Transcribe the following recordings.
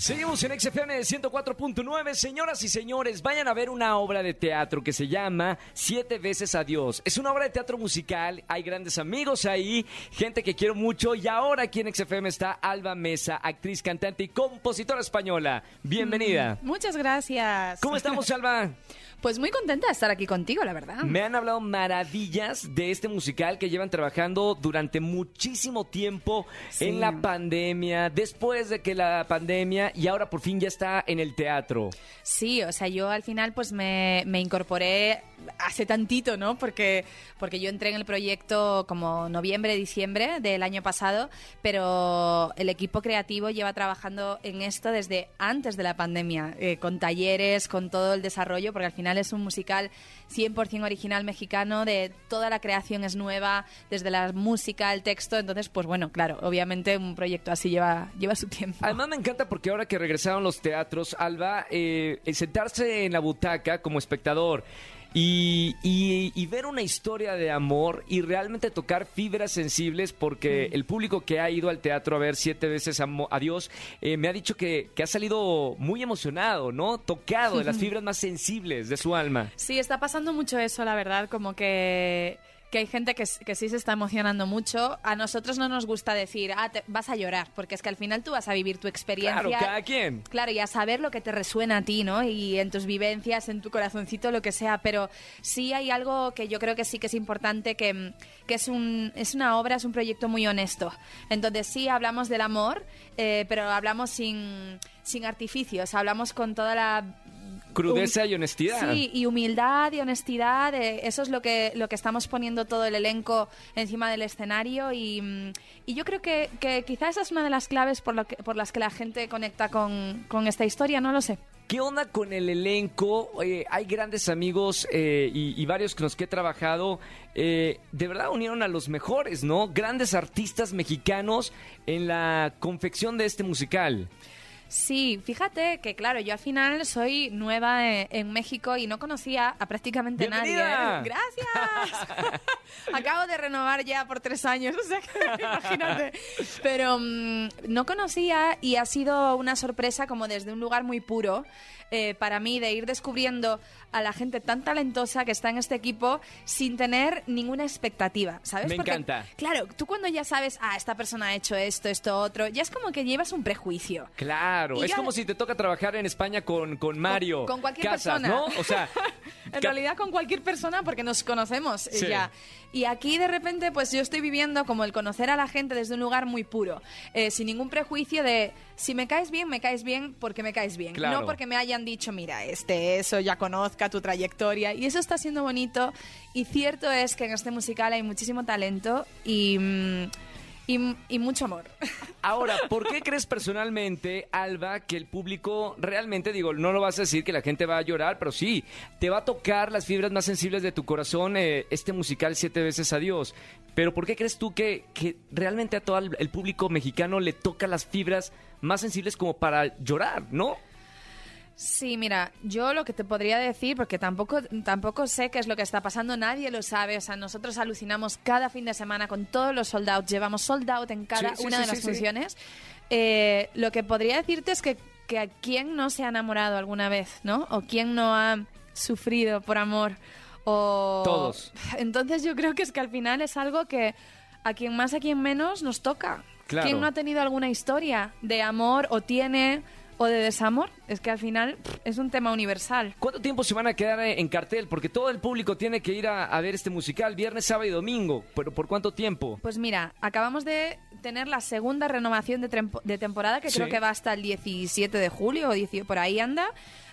Seguimos en XFM 104.9. Señoras y señores, vayan a ver una obra de teatro que se llama Siete veces Adiós. Es una obra de teatro musical, hay grandes amigos ahí, gente que quiero mucho y ahora aquí en XFM está Alba Mesa, actriz, cantante y compositora española. Bienvenida. Muchas gracias. ¿Cómo estamos, Alba? Pues muy contenta de estar aquí contigo, la verdad. Me han hablado maravillas de este musical que llevan trabajando durante muchísimo tiempo Sí. en la pandemia, después de que la pandemia y ahora por fin ya está en el teatro. Sí, o sea, yo al final pues me, me incorporé hace tantito, ¿no? Porque, porque yo entré en el proyecto como noviembre, diciembre del año pasado, pero el equipo creativo lleva trabajando en esto desde antes de la pandemia, eh, con talleres, con todo el desarrollo, porque al final es un musical 100% original mexicano, de toda la creación es nueva, desde la música, el texto, entonces pues bueno, claro, obviamente un proyecto así lleva, lleva su tiempo. Además me encanta porque ahora que regresaron los teatros, Alba, eh, el sentarse en la butaca como espectador y, y- y ver una historia de amor y realmente tocar fibras sensibles porque el público que ha ido al teatro a ver siete veces amo- Adiós eh, me ha dicho que, que ha salido muy emocionado, ¿no? Tocado de las fibras más sensibles de su alma. Sí, está pasando mucho eso, la verdad, como que, que hay gente que, sí se está emocionando mucho. A nosotros no nos gusta decir, ah, te- vas a llorar, porque es que al final tú vas a vivir tu experiencia. Claro, cada quien. Claro, y a saber lo que te resuena a ti, ¿no? Y en tus vivencias, en tu corazoncito, lo que sea. Pero sí hay algo que yo creo que sí que es importante, que, que es, un, es una obra, es un proyecto muy honesto. Entonces sí hablamos del amor, eh, pero hablamos sin, sin artificios, hablamos con toda la Crudeza y honestidad. Sí, y humildad y honestidad, eh, eso es lo que, lo que estamos poniendo todo el elenco encima del escenario y, mm, y yo creo que, que quizás esa es una de las claves por, lo que- por las que la gente conecta con, con esta historia, no lo sé. ¿Qué onda con el elenco? Eh, hay grandes amigos eh, y, y varios con los que he trabajado. eh, de verdad unieron a los mejores, ¿no? Grandes artistas mexicanos en la confección de este musical. Sí, fíjate que claro, yo al final soy nueva en, en México y no conocía a prácticamente nadie. ¡Bienvenida! ¿eh? Gracias. Acabo de renovar ya por tres años, o sea que imagínate. Pero mm, no conocía y ha sido una sorpresa como desde un lugar muy puro eh, para mí de ir descubriendo a la gente tan talentosa que está en este equipo sin tener ninguna expectativa, ¿sabes? Me Porque, encanta. Claro, tú cuando ya sabes, ah, esta persona ha hecho esto, esto, otro, ya es como que llevas un prejuicio. Claro, Y es como si te toca trabajar en España con, con Mario. con cualquier Casas, persona. ¿no? O sea, En realidad con cualquier persona porque nos conocemos Sí. ya. Y aquí de repente pues yo estoy viviendo como el conocer a la gente desde un lugar muy puro, eh, sin ningún prejuicio de si me caes bien, me caes bien porque me caes bien, Claro. no porque me hayan dicho, mira, este, eso, ya conozca tu trayectoria. Y eso está siendo bonito y cierto es que en este musical hay muchísimo talento y, mm, y, y mucho amor. Ahora, ¿por qué crees personalmente, Alba, que el público realmente, digo, no lo vas a decir que la gente va a llorar, pero sí, te va a tocar las fibras más sensibles de tu corazón eh, este musical Siete veces Adiós? Pero ¿por qué crees tú que, que realmente a todo el, el público mexicano le toca las fibras más sensibles como para llorar, no? Sí, mira, yo lo que te podría decir, porque tampoco, tampoco sé qué es lo que está pasando, nadie lo sabe, o sea, nosotros alucinamos cada fin de semana con todos los sold out, llevamos sold out en cada Sí, sí, una sí, de las funciones. Eh, lo que podría decirte es que, que a quién no se ha enamorado alguna vez, ¿no? O quién no ha sufrido por amor, o... Todos. Entonces yo creo que es que al final es algo que a quien más, a quien menos nos toca. Claro. ¿Quién no ha tenido alguna historia de amor o tiene o de desamor? Es que al final es un tema universal. ¿Cuánto tiempo se van a quedar eh, en cartel? Porque todo el público tiene que ir a, a ver este musical viernes, sábado y domingo. ¿Pero por cuánto tiempo? Pues mira, acabamos de tener la segunda renovación de, de temporada, que Sí. creo que va hasta el 17 de julio o 18, por ahí anda.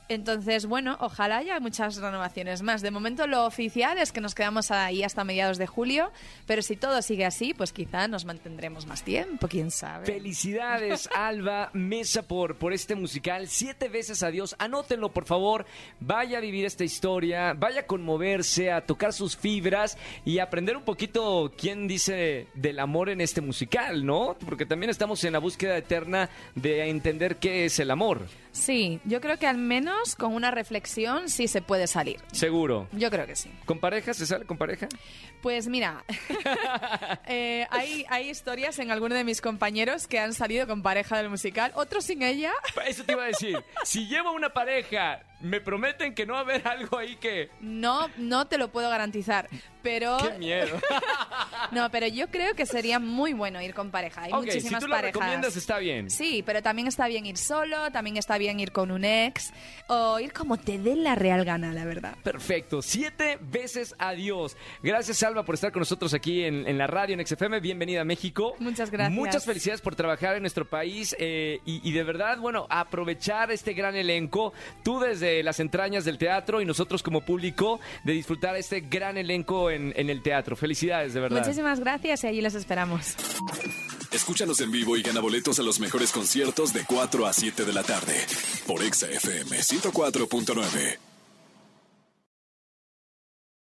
Entonces, bueno, ojalá haya muchas renovaciones más. De momento lo oficial es que nos quedamos ahí hasta mediados de julio, pero si todo sigue así, pues quizá nos mantendremos más tiempo, quién sabe. Felicidades, Alba Mesa, por, por este musical. Siete veces adiós. Anótenlo, por favor. Vaya a vivir esta historia, vaya a conmoverse, a tocar sus fibras y aprender un poquito quién dice del amor en este musical, ¿no? Porque también estamos en la búsqueda eterna de entender qué es el amor. Sí, yo creo que al menos con una reflexión sí se puede salir. Seguro. Yo creo que sí. ¿Con pareja? ¿Se sale con pareja? Pues mira, eh, hay, hay historias en alguno de mis compañeros que han salido con pareja del musical, otros sin ella. Eso te iba a decir. Si llevo una pareja, me prometen que no va a haber algo ahí que... No, no te lo puedo garantizar, pero... ¡Qué miedo! No, pero yo creo que sería muy bueno ir con pareja. Hay ok, si muchísimas tú lo parejas. recomiendas está bien. Sí, pero también está bien ir solo, también está bien ir con un ex o ir como te dé la real gana, la verdad. Perfecto. Siete veces adiós. Gracias, Alba, por estar con nosotros aquí en, en la radio, en XFM. Bienvenida a México. Muchas gracias. Muchas felicidades por trabajar en nuestro país eh, y, y de verdad, bueno, aprovechar este gran elenco. Tú desde las entrañas del teatro y nosotros como público de disfrutar este gran elenco en, en el teatro. Felicidades, de verdad. Muchísimas gracias y allí los esperamos. Escúchanos en vivo y gana boletos a los mejores conciertos de 4 a 7 de la tarde por Exa FM 104.9.